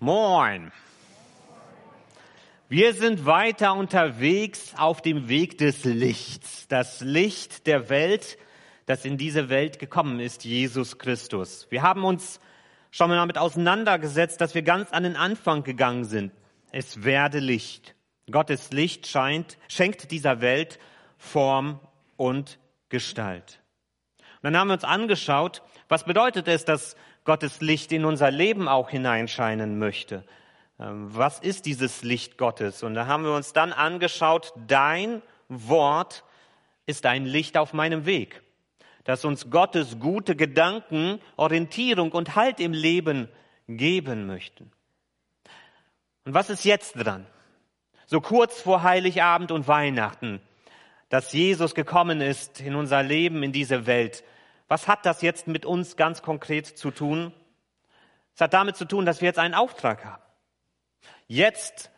Moin. Wir sind weiter unterwegs auf dem Weg des Lichts. Das Licht der Welt, das in diese Welt gekommen ist, Jesus Christus. Wir haben uns schon mal damit auseinandergesetzt, dass wir ganz an den Anfang gegangen sind. Es werde Licht. Gottes Licht scheint, schenkt dieser Welt Form und Gestalt. Und dann haben wir uns angeschaut, was bedeutet es, dass Gottes Licht in unser Leben auch hineinscheinen möchte. Ähm, was ist dieses Licht Gottes? Und da haben wir uns dann angeschaut, dein Wort ist ein Licht auf meinem Weg, dass uns Gottes gute Gedanken, Orientierung und Halt im Leben geben möchten. Und was ist jetzt dran? So kurz vor Heiligabend und Weihnachten, dass Jesus gekommen ist in unser Leben, in diese Welt. Was hat das jetzt mit uns ganz konkret zu tun? Es hat damit zu tun, dass wir jetzt einen Auftrag haben. Jetzt,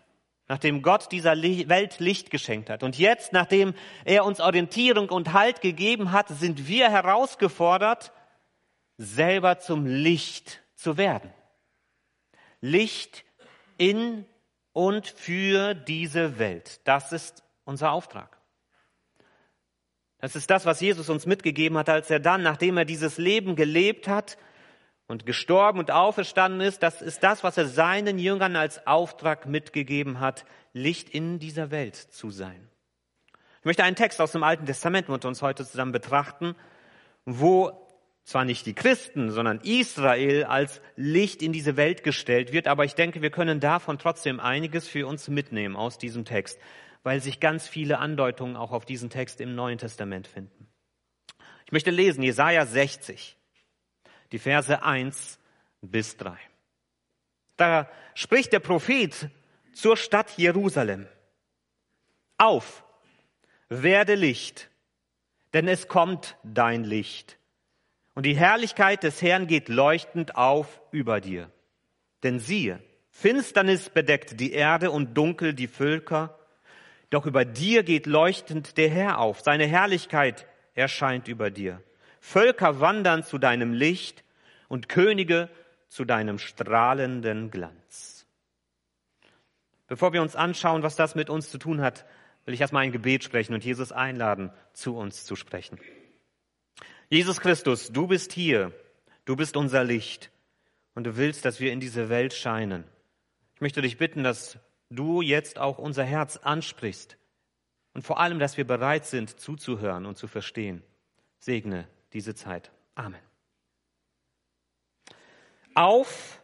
nachdem Gott dieser Welt Licht geschenkt hat und jetzt, nachdem er uns Orientierung und Halt gegeben hat, sind wir herausgefordert, selber zum Licht zu werden. Licht in und für diese Welt. Das ist unser Auftrag. Das ist das, was Jesus uns mitgegeben hat, als er dann, nachdem er dieses Leben gelebt hat und gestorben und auferstanden ist, das ist das, was er seinen Jüngern als Auftrag mitgegeben hat, Licht in dieser Welt zu sein. Ich möchte einen Text aus dem Alten Testament mit uns heute zusammen betrachten, wo zwar nicht die Christen, sondern Israel als Licht in diese Welt gestellt wird, aber ich denke, wir können davon trotzdem einiges für uns mitnehmen aus diesem Text weil sich ganz viele Andeutungen auch auf diesen Text im Neuen Testament finden. Ich möchte lesen Jesaja 60, die Verse 1 bis 3. Da spricht der Prophet zur Stadt Jerusalem. Auf, werde Licht, denn es kommt dein Licht. Und die Herrlichkeit des Herrn geht leuchtend auf über dir. Denn siehe, Finsternis bedeckt die Erde und dunkel die Völker, doch über dir geht leuchtend der Herr auf. Seine Herrlichkeit erscheint über dir. Völker wandern zu deinem Licht und Könige zu deinem strahlenden Glanz. Bevor wir uns anschauen, was das mit uns zu tun hat, will ich erstmal ein Gebet sprechen und Jesus einladen, zu uns zu sprechen. Jesus Christus, du bist hier, du bist unser Licht und du willst, dass wir in diese Welt scheinen. Ich möchte dich bitten, dass du jetzt auch unser Herz ansprichst und vor allem, dass wir bereit sind zuzuhören und zu verstehen. Segne diese Zeit. Amen. Auf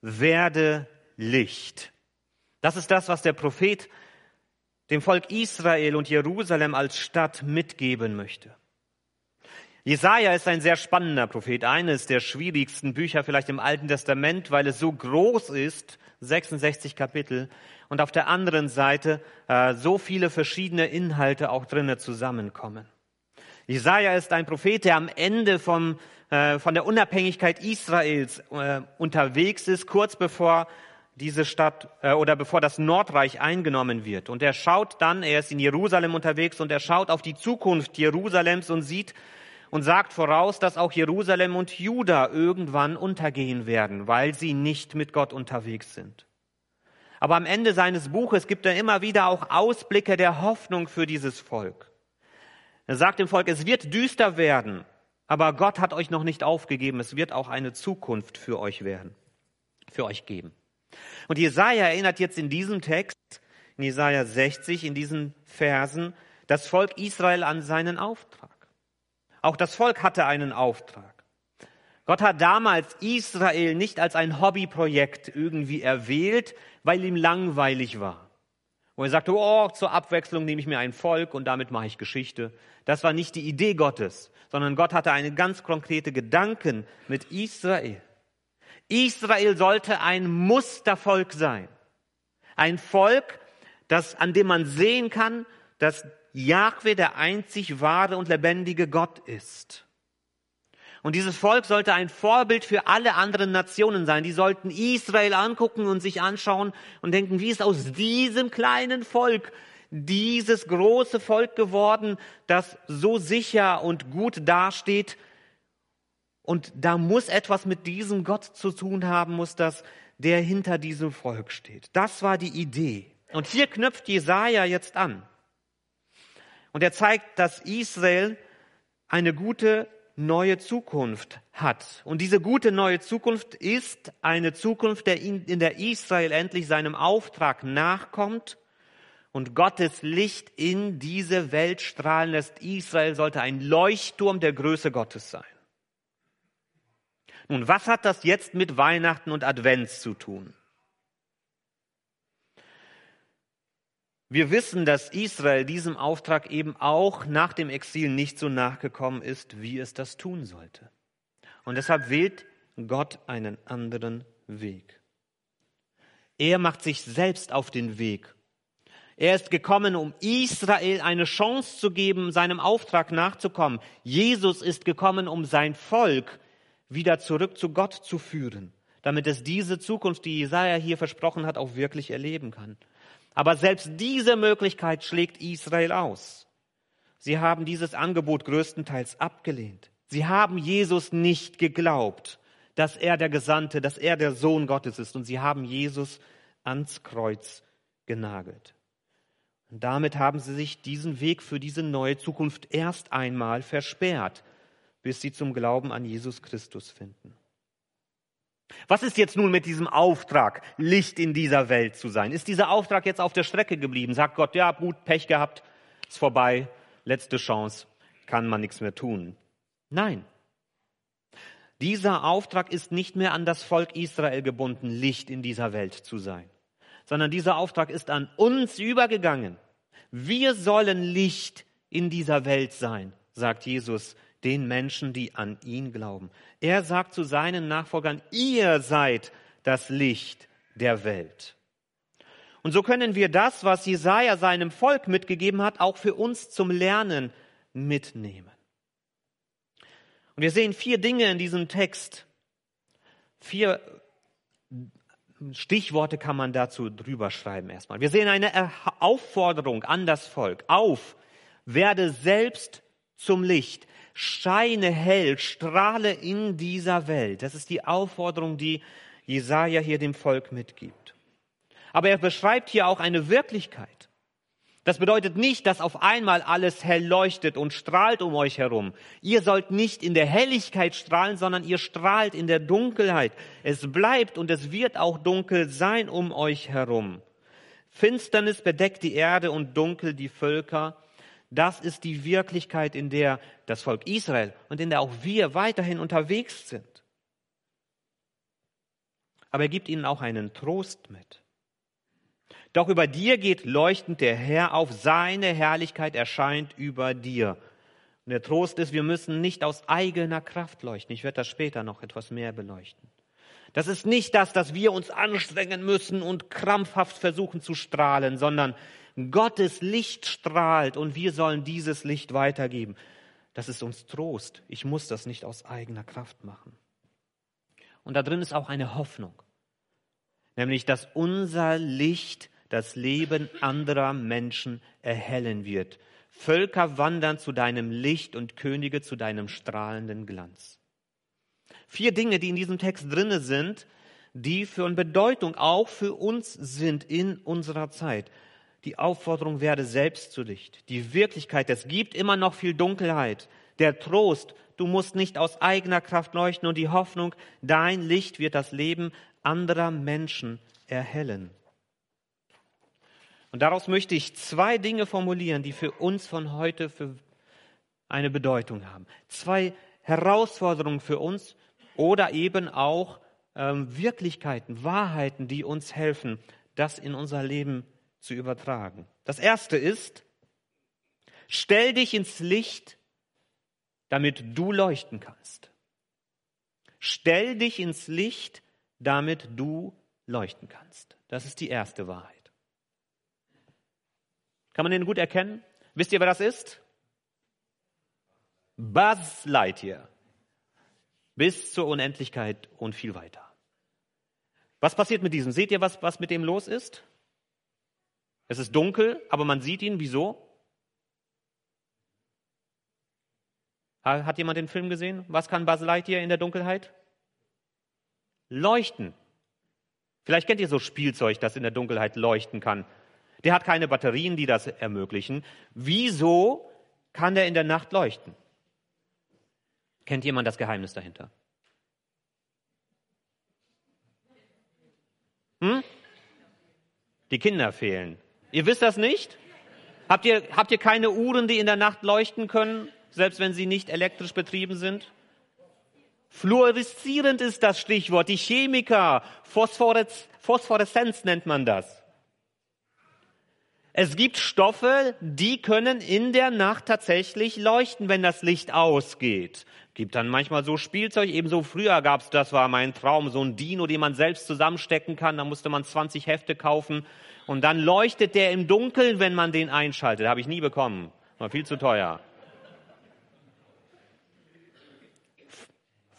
werde Licht. Das ist das, was der Prophet dem Volk Israel und Jerusalem als Stadt mitgeben möchte. Jesaja ist ein sehr spannender Prophet, eines der schwierigsten Bücher vielleicht im Alten Testament, weil es so groß ist 66 Kapitel und auf der anderen Seite äh, so viele verschiedene Inhalte auch drinnen zusammenkommen. Jesaja ist ein Prophet, der am Ende vom, äh, von der Unabhängigkeit Israels äh, unterwegs ist, kurz bevor diese Stadt äh, oder bevor das Nordreich eingenommen wird. Und er schaut dann, er ist in Jerusalem unterwegs und er schaut auf die Zukunft Jerusalems und sieht, und sagt voraus, dass auch Jerusalem und Juda irgendwann untergehen werden, weil sie nicht mit Gott unterwegs sind. Aber am Ende seines Buches gibt er immer wieder auch Ausblicke der Hoffnung für dieses Volk. Er sagt dem Volk, es wird düster werden, aber Gott hat euch noch nicht aufgegeben, es wird auch eine Zukunft für euch werden, für euch geben. Und Jesaja erinnert jetzt in diesem Text, in Jesaja 60, in diesen Versen, das Volk Israel an seinen Auftrag. Auch das Volk hatte einen Auftrag. Gott hat damals Israel nicht als ein Hobbyprojekt irgendwie erwählt, weil ihm langweilig war. Wo er sagte, oh, zur Abwechslung nehme ich mir ein Volk und damit mache ich Geschichte. Das war nicht die Idee Gottes, sondern Gott hatte eine ganz konkrete Gedanken mit Israel. Israel sollte ein Mustervolk sein. Ein Volk, das, an dem man sehen kann, dass Jahwe der einzig wahre und lebendige Gott ist. Und dieses Volk sollte ein Vorbild für alle anderen Nationen sein. Die sollten Israel angucken und sich anschauen und denken, wie ist aus diesem kleinen Volk dieses große Volk geworden, das so sicher und gut dasteht. Und da muss etwas mit diesem Gott zu tun haben, muss das der hinter diesem Volk steht. Das war die Idee. Und hier knüpft Jesaja jetzt an. Und er zeigt, dass Israel eine gute neue Zukunft hat. Und diese gute neue Zukunft ist eine Zukunft, in der Israel endlich seinem Auftrag nachkommt und Gottes Licht in diese Welt strahlen lässt. Israel sollte ein Leuchtturm der Größe Gottes sein. Nun, was hat das jetzt mit Weihnachten und Advents zu tun? Wir wissen, dass Israel diesem Auftrag eben auch nach dem Exil nicht so nachgekommen ist, wie es das tun sollte. Und deshalb wählt Gott einen anderen Weg. Er macht sich selbst auf den Weg. Er ist gekommen, um Israel eine Chance zu geben, seinem Auftrag nachzukommen. Jesus ist gekommen, um sein Volk wieder zurück zu Gott zu führen, damit es diese Zukunft, die Jesaja hier versprochen hat, auch wirklich erleben kann. Aber selbst diese Möglichkeit schlägt Israel aus. Sie haben dieses Angebot größtenteils abgelehnt. Sie haben Jesus nicht geglaubt, dass er der Gesandte, dass er der Sohn Gottes ist. Und sie haben Jesus ans Kreuz genagelt. Und damit haben sie sich diesen Weg für diese neue Zukunft erst einmal versperrt, bis sie zum Glauben an Jesus Christus finden. Was ist jetzt nun mit diesem Auftrag, Licht in dieser Welt zu sein? Ist dieser Auftrag jetzt auf der Strecke geblieben? Sagt Gott, ja, gut, Pech gehabt, ist vorbei, letzte Chance, kann man nichts mehr tun. Nein. Dieser Auftrag ist nicht mehr an das Volk Israel gebunden, Licht in dieser Welt zu sein, sondern dieser Auftrag ist an uns übergegangen. Wir sollen Licht in dieser Welt sein, sagt Jesus den Menschen, die an ihn glauben. Er sagt zu seinen Nachfolgern, ihr seid das Licht der Welt. Und so können wir das, was Jesaja seinem Volk mitgegeben hat, auch für uns zum Lernen mitnehmen. Und wir sehen vier Dinge in diesem Text. Vier Stichworte kann man dazu drüber schreiben erstmal. Wir sehen eine Aufforderung an das Volk. Auf, werde selbst zum Licht scheine hell, strahle in dieser Welt. Das ist die Aufforderung, die Jesaja hier dem Volk mitgibt. Aber er beschreibt hier auch eine Wirklichkeit. Das bedeutet nicht, dass auf einmal alles hell leuchtet und strahlt um euch herum. Ihr sollt nicht in der Helligkeit strahlen, sondern ihr strahlt in der Dunkelheit. Es bleibt und es wird auch dunkel sein um euch herum. Finsternis bedeckt die Erde und dunkel die Völker. Das ist die Wirklichkeit, in der das Volk Israel und in der auch wir weiterhin unterwegs sind. Aber er gibt ihnen auch einen Trost mit. Doch über dir geht leuchtend der Herr auf, seine Herrlichkeit erscheint über dir. Und der Trost ist, wir müssen nicht aus eigener Kraft leuchten. Ich werde das später noch etwas mehr beleuchten. Das ist nicht das, dass wir uns anstrengen müssen und krampfhaft versuchen zu strahlen, sondern Gottes Licht strahlt und wir sollen dieses Licht weitergeben. Das ist uns Trost. Ich muss das nicht aus eigener Kraft machen. Und da drin ist auch eine Hoffnung, nämlich dass unser Licht das Leben anderer Menschen erhellen wird. Völker wandern zu deinem Licht und Könige zu deinem strahlenden Glanz. Vier Dinge, die in diesem Text drinne sind, die für Bedeutung auch für uns sind in unserer Zeit die Aufforderung, werde selbst zu Licht. Die Wirklichkeit, es gibt immer noch viel Dunkelheit. Der Trost, du musst nicht aus eigener Kraft leuchten und die Hoffnung, dein Licht wird das Leben anderer Menschen erhellen. Und daraus möchte ich zwei Dinge formulieren, die für uns von heute für eine Bedeutung haben. Zwei Herausforderungen für uns oder eben auch ähm, Wirklichkeiten, Wahrheiten, die uns helfen, das in unser Leben zu übertragen. Das erste ist, stell dich ins Licht, damit du leuchten kannst. Stell dich ins Licht, damit du leuchten kannst. Das ist die erste Wahrheit. Kann man den gut erkennen? Wisst ihr, wer das ist? Buzz Lightyear. Bis zur Unendlichkeit und viel weiter. Was passiert mit diesem? Seht ihr, was, was mit dem los ist? Es ist dunkel, aber man sieht ihn. Wieso? Hat jemand den Film gesehen? Was kann Buzz Lightyear in der Dunkelheit? Leuchten. Vielleicht kennt ihr so Spielzeug, das in der Dunkelheit leuchten kann. Der hat keine Batterien, die das ermöglichen. Wieso kann der in der Nacht leuchten? Kennt jemand das Geheimnis dahinter? Hm? Die Kinder fehlen. Ihr wisst das nicht? Habt ihr, habt ihr keine Uhren, die in der Nacht leuchten können, selbst wenn sie nicht elektrisch betrieben sind? Fluoreszierend ist das Stichwort. Die Chemiker, Phosphoresz, Phosphoreszenz nennt man das. Es gibt Stoffe, die können in der Nacht tatsächlich leuchten, wenn das Licht ausgeht. Gibt dann manchmal so Spielzeug, ebenso früher gab es, das war mein Traum, so ein Dino, den man selbst zusammenstecken kann, da musste man 20 Hefte kaufen und dann leuchtet der im Dunkeln, wenn man den einschaltet. Habe ich nie bekommen, war viel zu teuer.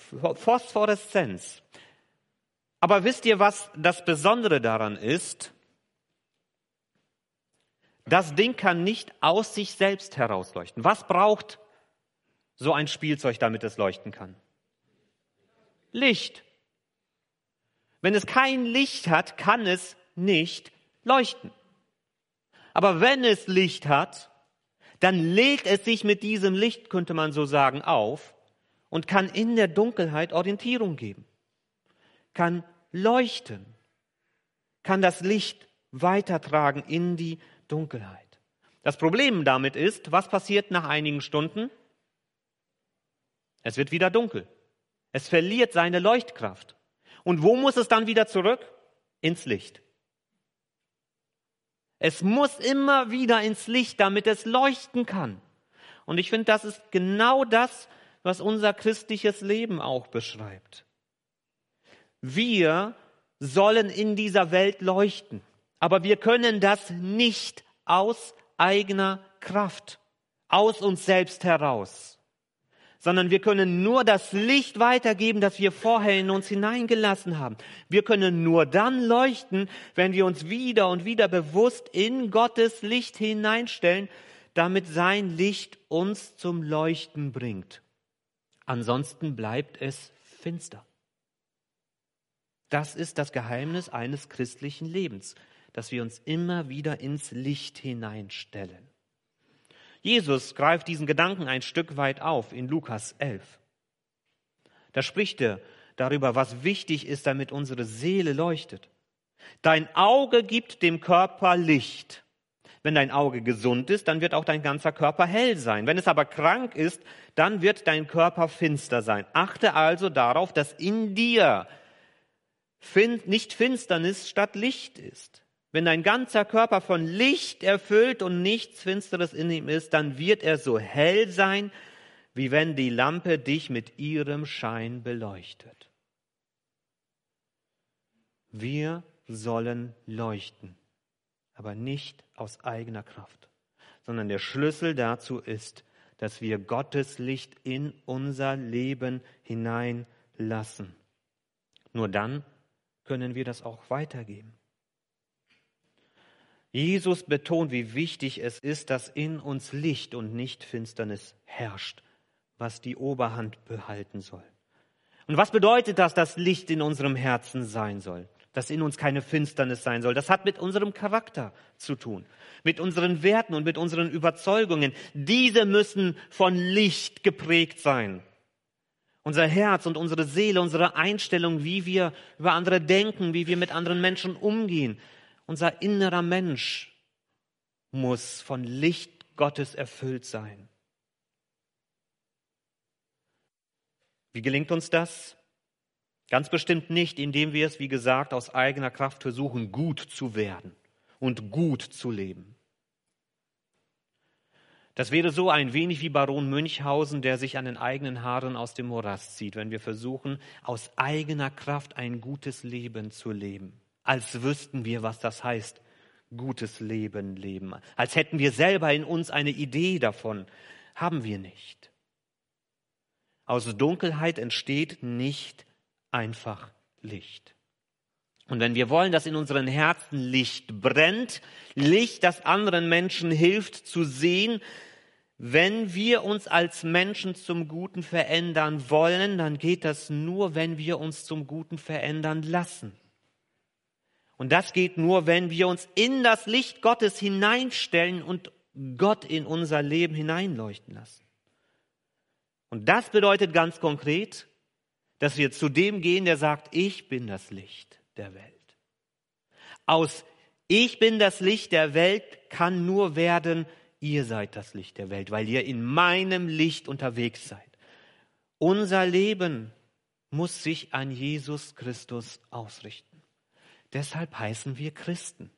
Phosphoreszenz. Aber wisst ihr, was das Besondere daran ist? Das Ding kann nicht aus sich selbst herausleuchten. Was braucht so ein Spielzeug, damit es leuchten kann? Licht. Wenn es kein Licht hat, kann es nicht leuchten. Aber wenn es Licht hat, dann lädt es sich mit diesem Licht, könnte man so sagen, auf und kann in der Dunkelheit Orientierung geben, kann leuchten, kann das Licht weitertragen in die Dunkelheit. Das Problem damit ist, was passiert nach einigen Stunden? Es wird wieder dunkel. Es verliert seine Leuchtkraft. Und wo muss es dann wieder zurück? Ins Licht. Es muss immer wieder ins Licht, damit es leuchten kann. Und ich finde, das ist genau das, was unser christliches Leben auch beschreibt. Wir sollen in dieser Welt leuchten, aber wir können das nicht aus eigener Kraft, aus uns selbst heraus, sondern wir können nur das Licht weitergeben, das wir vorher in uns hineingelassen haben. Wir können nur dann leuchten, wenn wir uns wieder und wieder bewusst in Gottes Licht hineinstellen, damit sein Licht uns zum Leuchten bringt. Ansonsten bleibt es finster. Das ist das Geheimnis eines christlichen Lebens, dass wir uns immer wieder ins Licht hineinstellen. Jesus greift diesen Gedanken ein Stück weit auf in Lukas 11. Da spricht er darüber, was wichtig ist, damit unsere Seele leuchtet. Dein Auge gibt dem Körper Licht. Wenn dein Auge gesund ist, dann wird auch dein ganzer Körper hell sein. Wenn es aber krank ist, dann wird dein Körper finster sein. Achte also darauf, dass in dir nicht Finsternis statt Licht ist. Wenn dein ganzer Körper von Licht erfüllt und nichts Finsteres in ihm ist, dann wird er so hell sein, wie wenn die Lampe dich mit ihrem Schein beleuchtet. Wir sollen leuchten aber nicht aus eigener Kraft, sondern der Schlüssel dazu ist, dass wir Gottes Licht in unser Leben hineinlassen. Nur dann können wir das auch weitergeben. Jesus betont, wie wichtig es ist, dass in uns Licht und nicht Finsternis herrscht, was die Oberhand behalten soll. Und was bedeutet das, dass Licht in unserem Herzen sein soll? dass in uns keine Finsternis sein soll. Das hat mit unserem Charakter zu tun, mit unseren Werten und mit unseren Überzeugungen. Diese müssen von Licht geprägt sein. Unser Herz und unsere Seele, unsere Einstellung, wie wir über andere denken, wie wir mit anderen Menschen umgehen. Unser innerer Mensch muss von Licht Gottes erfüllt sein. Wie gelingt uns das? Ganz bestimmt nicht, indem wir es, wie gesagt, aus eigener Kraft versuchen, gut zu werden und gut zu leben. Das wäre so ein wenig wie Baron Münchhausen, der sich an den eigenen Haaren aus dem Morast zieht, wenn wir versuchen, aus eigener Kraft ein gutes Leben zu leben. Als wüssten wir, was das heißt, gutes Leben leben. Als hätten wir selber in uns eine Idee davon. Haben wir nicht. Aus Dunkelheit entsteht nicht einfach Licht. Und wenn wir wollen, dass in unseren Herzen Licht brennt, Licht, das anderen Menschen hilft zu sehen, wenn wir uns als Menschen zum Guten verändern wollen, dann geht das nur, wenn wir uns zum Guten verändern lassen. Und das geht nur, wenn wir uns in das Licht Gottes hineinstellen und Gott in unser Leben hineinleuchten lassen. Und das bedeutet ganz konkret, dass wir zu dem gehen, der sagt, ich bin das Licht der Welt. Aus ich bin das Licht der Welt kann nur werden, ihr seid das Licht der Welt, weil ihr in meinem Licht unterwegs seid. Unser Leben muss sich an Jesus Christus ausrichten. Deshalb heißen wir Christen,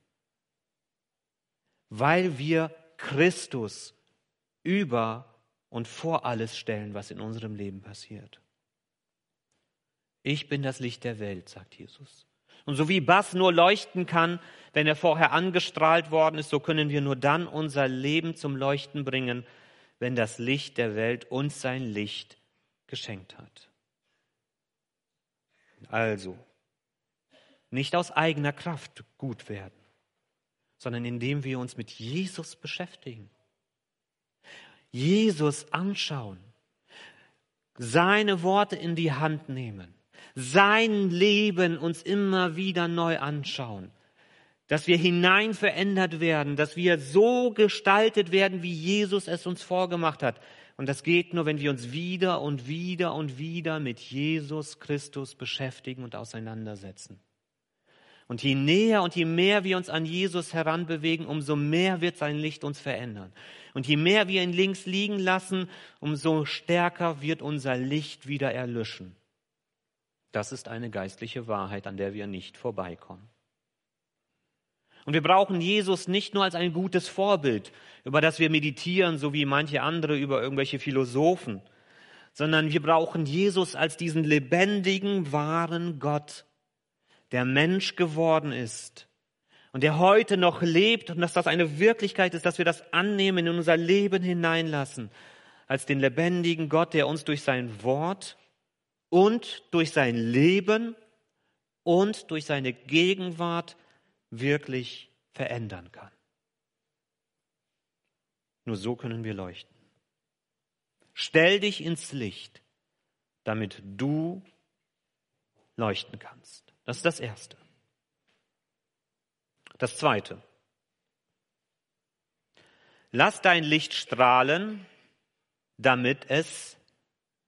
weil wir Christus über und vor alles stellen, was in unserem Leben passiert. Ich bin das Licht der Welt, sagt Jesus. Und so wie Bass nur leuchten kann, wenn er vorher angestrahlt worden ist, so können wir nur dann unser Leben zum Leuchten bringen, wenn das Licht der Welt uns sein Licht geschenkt hat. Also, nicht aus eigener Kraft gut werden, sondern indem wir uns mit Jesus beschäftigen. Jesus anschauen, seine Worte in die Hand nehmen, sein Leben uns immer wieder neu anschauen, dass wir hinein verändert werden, dass wir so gestaltet werden, wie Jesus es uns vorgemacht hat. Und das geht nur, wenn wir uns wieder und wieder und wieder mit Jesus Christus beschäftigen und auseinandersetzen. Und je näher und je mehr wir uns an Jesus heranbewegen, umso mehr wird sein Licht uns verändern. Und je mehr wir ihn links liegen lassen, umso stärker wird unser Licht wieder erlöschen. Das ist eine geistliche Wahrheit, an der wir nicht vorbeikommen. Und wir brauchen Jesus nicht nur als ein gutes Vorbild, über das wir meditieren, so wie manche andere über irgendwelche Philosophen, sondern wir brauchen Jesus als diesen lebendigen, wahren Gott, der Mensch geworden ist und der heute noch lebt und dass das eine Wirklichkeit ist, dass wir das annehmen, in unser Leben hineinlassen, als den lebendigen Gott, der uns durch sein Wort und durch sein Leben und durch seine Gegenwart wirklich verändern kann. Nur so können wir leuchten. Stell dich ins Licht, damit du leuchten kannst. Das ist das Erste. Das Zweite. Lass dein Licht strahlen, damit es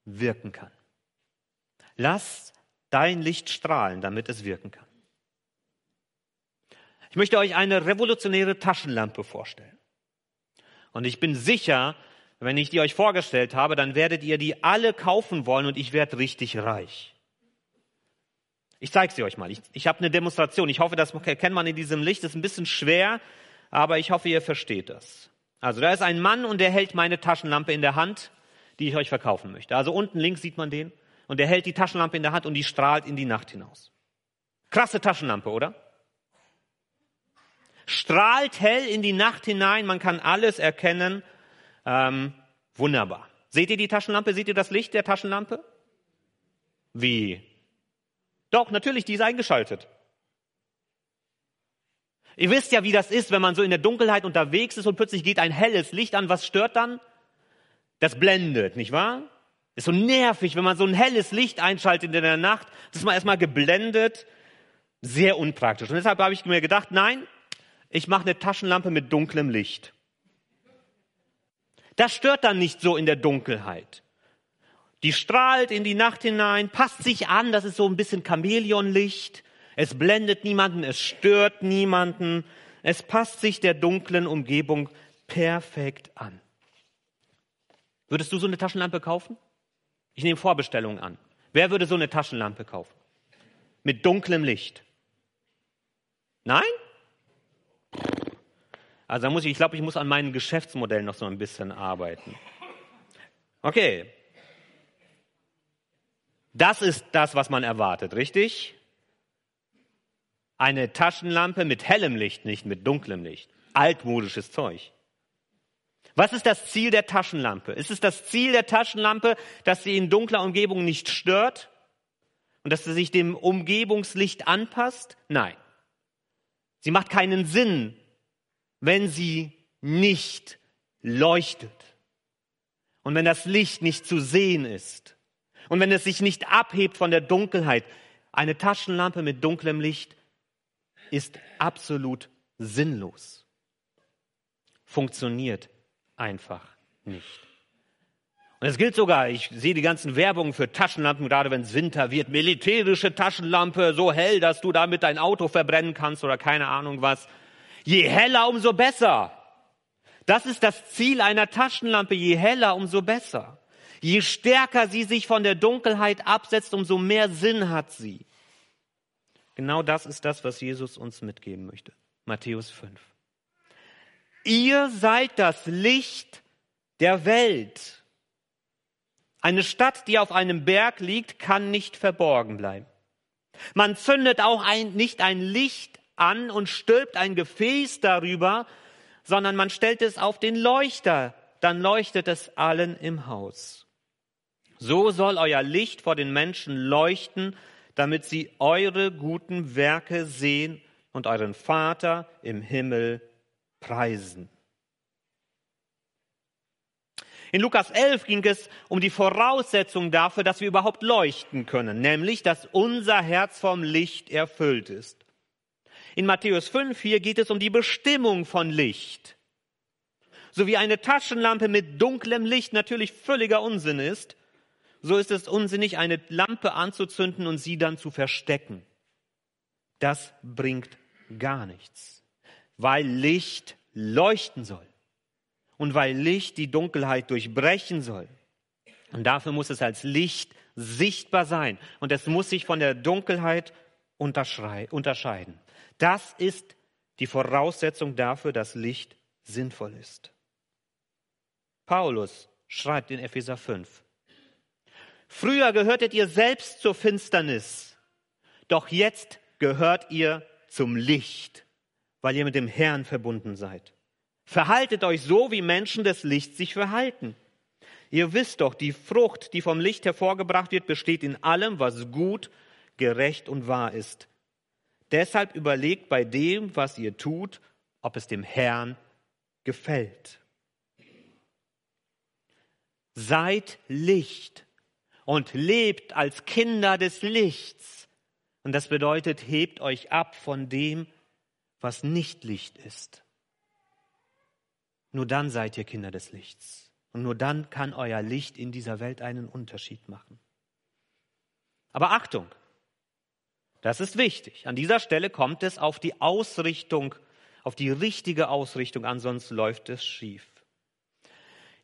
wirken kann. Lass dein Licht strahlen, damit es wirken kann. Ich möchte euch eine revolutionäre Taschenlampe vorstellen. Und ich bin sicher, wenn ich die euch vorgestellt habe, dann werdet ihr die alle kaufen wollen und ich werde richtig reich. Ich zeige sie euch mal. Ich, ich habe eine Demonstration. Ich hoffe, das kennt man in diesem Licht. Das ist ein bisschen schwer, aber ich hoffe, ihr versteht das. Also da ist ein Mann und der hält meine Taschenlampe in der Hand, die ich euch verkaufen möchte. Also unten links sieht man den und der hält die Taschenlampe in der Hand und die strahlt in die Nacht hinaus. Krasse Taschenlampe, oder? strahlt hell in die Nacht hinein, man kann alles erkennen. Ähm, wunderbar. Seht ihr die Taschenlampe? Seht ihr das Licht der Taschenlampe? Wie? Doch, natürlich, die ist eingeschaltet. Ihr wisst ja, wie das ist, wenn man so in der Dunkelheit unterwegs ist und plötzlich geht ein helles Licht an. Was stört dann? Das blendet, nicht wahr? Ist so nervig, wenn man so ein helles Licht einschaltet in der Nacht. Das ist man erstmal geblendet. Sehr unpraktisch. Und deshalb habe ich mir gedacht, nein, ich mache eine Taschenlampe mit dunklem Licht. Das stört dann nicht so in der Dunkelheit. Die strahlt in die Nacht hinein, passt sich an, das ist so ein bisschen Chamäleonlicht. Es blendet niemanden, es stört niemanden. Es passt sich der dunklen Umgebung perfekt an. Würdest du so eine Taschenlampe kaufen? Ich nehme Vorbestellungen an. Wer würde so eine Taschenlampe kaufen? Mit dunklem Licht? Nein? Also da muss ich, ich glaube, ich muss an meinem Geschäftsmodell noch so ein bisschen arbeiten. Okay. Das ist das, was man erwartet, richtig? Eine Taschenlampe mit hellem Licht, nicht mit dunklem Licht. Altmodisches Zeug. Was ist das Ziel der Taschenlampe? Ist es das Ziel der Taschenlampe, dass sie in dunkler Umgebung nicht stört und dass sie sich dem Umgebungslicht anpasst? Nein. Sie macht keinen Sinn, wenn sie nicht leuchtet und wenn das Licht nicht zu sehen ist und wenn es sich nicht abhebt von der Dunkelheit. Eine Taschenlampe mit dunklem Licht ist absolut sinnlos. Funktioniert einfach nicht. Und es gilt sogar, ich sehe die ganzen Werbungen für Taschenlampen, gerade wenn es Winter wird, militärische Taschenlampe, so hell, dass du damit dein Auto verbrennen kannst oder keine Ahnung was. Je heller, umso besser. Das ist das Ziel einer Taschenlampe. Je heller, umso besser. Je stärker sie sich von der Dunkelheit absetzt, umso mehr Sinn hat sie. Genau das ist das, was Jesus uns mitgeben möchte. Matthäus 5. Ihr seid das Licht der Welt. Eine Stadt, die auf einem Berg liegt, kann nicht verborgen bleiben. Man zündet auch ein, nicht ein Licht an und stülpt ein Gefäß darüber, sondern man stellt es auf den Leuchter, dann leuchtet es allen im Haus. So soll euer Licht vor den Menschen leuchten, damit sie eure guten Werke sehen und euren Vater im Himmel preisen. In Lukas 11 ging es um die Voraussetzung dafür, dass wir überhaupt leuchten können, nämlich, dass unser Herz vom Licht erfüllt ist. In Matthäus 5 hier geht es um die Bestimmung von Licht. So wie eine Taschenlampe mit dunklem Licht natürlich völliger Unsinn ist, so ist es unsinnig, eine Lampe anzuzünden und sie dann zu verstecken. Das bringt gar nichts, weil Licht leuchten soll und weil Licht die Dunkelheit durchbrechen soll. Und dafür muss es als Licht sichtbar sein und es muss sich von der Dunkelheit unterscheiden. Das ist die Voraussetzung dafür, dass Licht sinnvoll ist. Paulus schreibt in Epheser 5. Früher gehörtet ihr selbst zur Finsternis, doch jetzt gehört ihr zum Licht, weil ihr mit dem Herrn verbunden seid. Verhaltet euch so, wie Menschen des Lichts sich verhalten. Ihr wisst doch, die Frucht, die vom Licht hervorgebracht wird, besteht in allem, was gut, gerecht und wahr ist. Deshalb überlegt bei dem, was ihr tut, ob es dem Herrn gefällt. Seid Licht und lebt als Kinder des Lichts. Und das bedeutet, hebt euch ab von dem, was nicht Licht ist. Nur dann seid ihr Kinder des Lichts. Und nur dann kann euer Licht in dieser Welt einen Unterschied machen. Aber Achtung, das ist wichtig. An dieser Stelle kommt es auf die Ausrichtung, auf die richtige Ausrichtung an, sonst läuft es schief.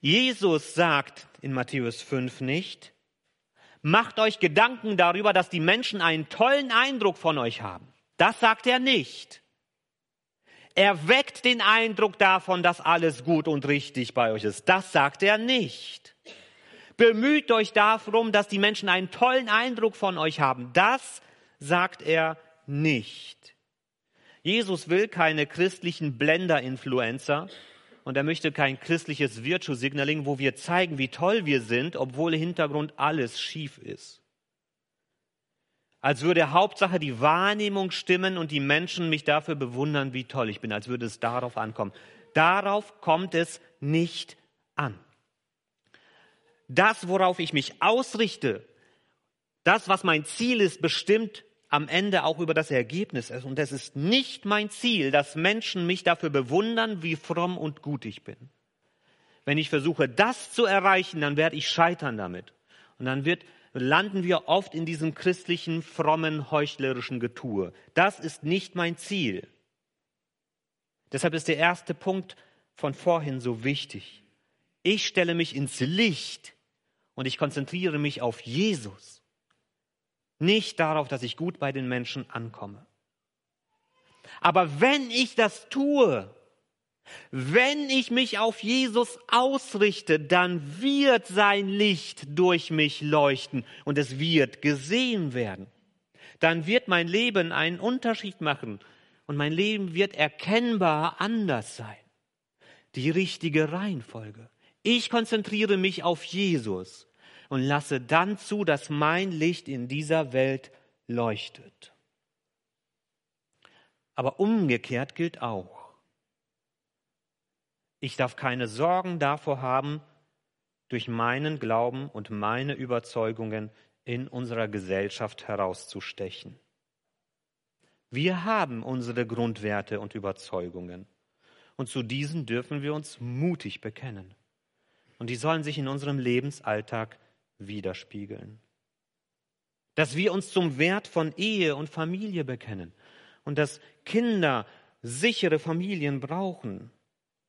Jesus sagt in Matthäus 5 nicht, macht euch Gedanken darüber, dass die Menschen einen tollen Eindruck von euch haben. Das sagt er nicht. Er weckt den Eindruck davon, dass alles gut und richtig bei euch ist. Das sagt er nicht. Bemüht euch darum, dass die Menschen einen tollen Eindruck von euch haben. Das sagt er nicht. Jesus will keine christlichen Blender-Influencer und er möchte kein christliches Virtue Signaling, wo wir zeigen, wie toll wir sind, obwohl im Hintergrund alles schief ist als würde Hauptsache die Wahrnehmung stimmen und die Menschen mich dafür bewundern, wie toll ich bin, als würde es darauf ankommen. Darauf kommt es nicht an. Das, worauf ich mich ausrichte, das, was mein Ziel ist, bestimmt am Ende auch über das Ergebnis. Und es ist nicht mein Ziel, dass Menschen mich dafür bewundern, wie fromm und gut ich bin. Wenn ich versuche, das zu erreichen, dann werde ich scheitern damit. Und dann wird landen wir oft in diesem christlichen, frommen, heuchlerischen Getue. Das ist nicht mein Ziel. Deshalb ist der erste Punkt von vorhin so wichtig. Ich stelle mich ins Licht und ich konzentriere mich auf Jesus. Nicht darauf, dass ich gut bei den Menschen ankomme. Aber wenn ich das tue, wenn ich mich auf Jesus ausrichte, dann wird sein Licht durch mich leuchten und es wird gesehen werden. Dann wird mein Leben einen Unterschied machen und mein Leben wird erkennbar anders sein. Die richtige Reihenfolge. Ich konzentriere mich auf Jesus und lasse dann zu, dass mein Licht in dieser Welt leuchtet. Aber umgekehrt gilt auch. Ich darf keine Sorgen davor haben, durch meinen Glauben und meine Überzeugungen in unserer Gesellschaft herauszustechen. Wir haben unsere Grundwerte und Überzeugungen. Und zu diesen dürfen wir uns mutig bekennen. Und die sollen sich in unserem Lebensalltag widerspiegeln. Dass wir uns zum Wert von Ehe und Familie bekennen und dass Kinder sichere Familien brauchen.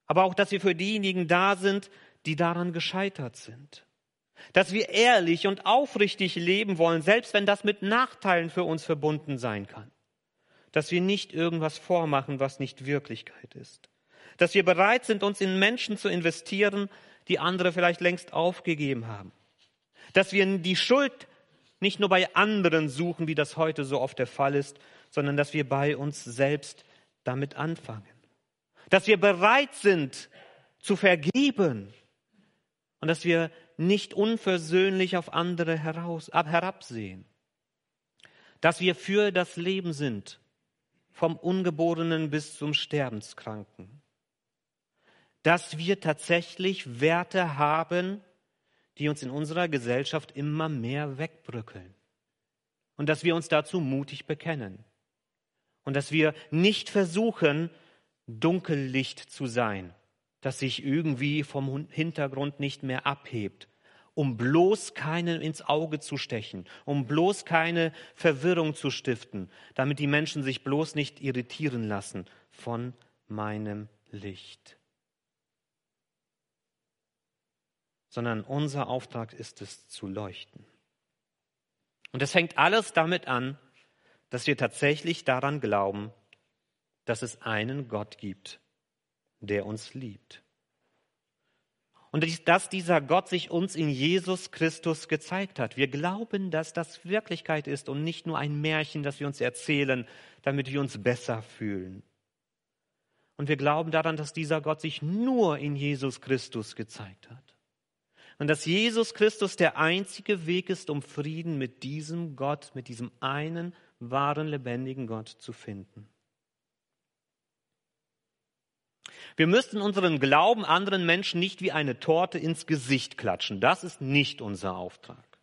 Aber auch, dass wir für diejenigen da sind, die daran gescheitert sind. Dass wir ehrlich und aufrichtig leben wollen, selbst wenn das mit Nachteilen für uns verbunden sein kann. Dass wir nicht irgendwas vormachen, was nicht Wirklichkeit ist. Dass wir bereit sind, uns in Menschen zu investieren, die andere vielleicht längst aufgegeben haben. Dass wir die Schuld nicht nur bei anderen suchen, wie das heute so oft der Fall ist, sondern dass wir bei uns selbst damit anfangen. Dass wir bereit sind zu vergeben und dass wir nicht unversöhnlich auf andere heraus, ab, herabsehen. Dass wir für das Leben sind, vom Ungeborenen bis zum Sterbenskranken. Dass wir tatsächlich Werte haben, die uns in unserer Gesellschaft immer mehr wegbrückeln. Und dass wir uns dazu mutig bekennen. Und dass wir nicht versuchen, Dunkellicht zu sein, das sich irgendwie vom Hintergrund nicht mehr abhebt, um bloß keinen ins Auge zu stechen, um bloß keine Verwirrung zu stiften, damit die Menschen sich bloß nicht irritieren lassen von meinem Licht. Sondern unser Auftrag ist es zu leuchten. Und es fängt alles damit an, dass wir tatsächlich daran glauben, dass es einen Gott gibt, der uns liebt. Und dass dieser Gott sich uns in Jesus Christus gezeigt hat. Wir glauben, dass das Wirklichkeit ist und nicht nur ein Märchen, das wir uns erzählen, damit wir uns besser fühlen. Und wir glauben daran, dass dieser Gott sich nur in Jesus Christus gezeigt hat. Und dass Jesus Christus der einzige Weg ist, um Frieden mit diesem Gott, mit diesem einen wahren, lebendigen Gott zu finden. Wir müssten unseren Glauben anderen Menschen nicht wie eine Torte ins Gesicht klatschen. Das ist nicht unser Auftrag.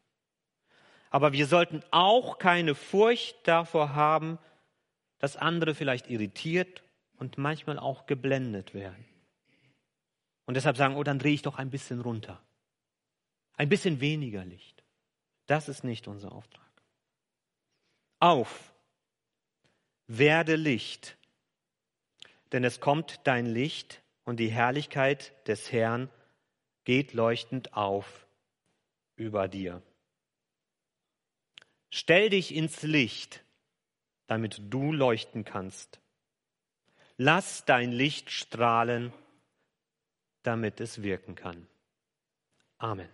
Aber wir sollten auch keine Furcht davor haben, dass andere vielleicht irritiert und manchmal auch geblendet werden. Und deshalb sagen, oh, dann drehe ich doch ein bisschen runter. Ein bisschen weniger Licht. Das ist nicht unser Auftrag. Auf, werde Licht denn es kommt dein Licht und die Herrlichkeit des Herrn geht leuchtend auf über dir. Stell dich ins Licht, damit du leuchten kannst. Lass dein Licht strahlen, damit es wirken kann. Amen.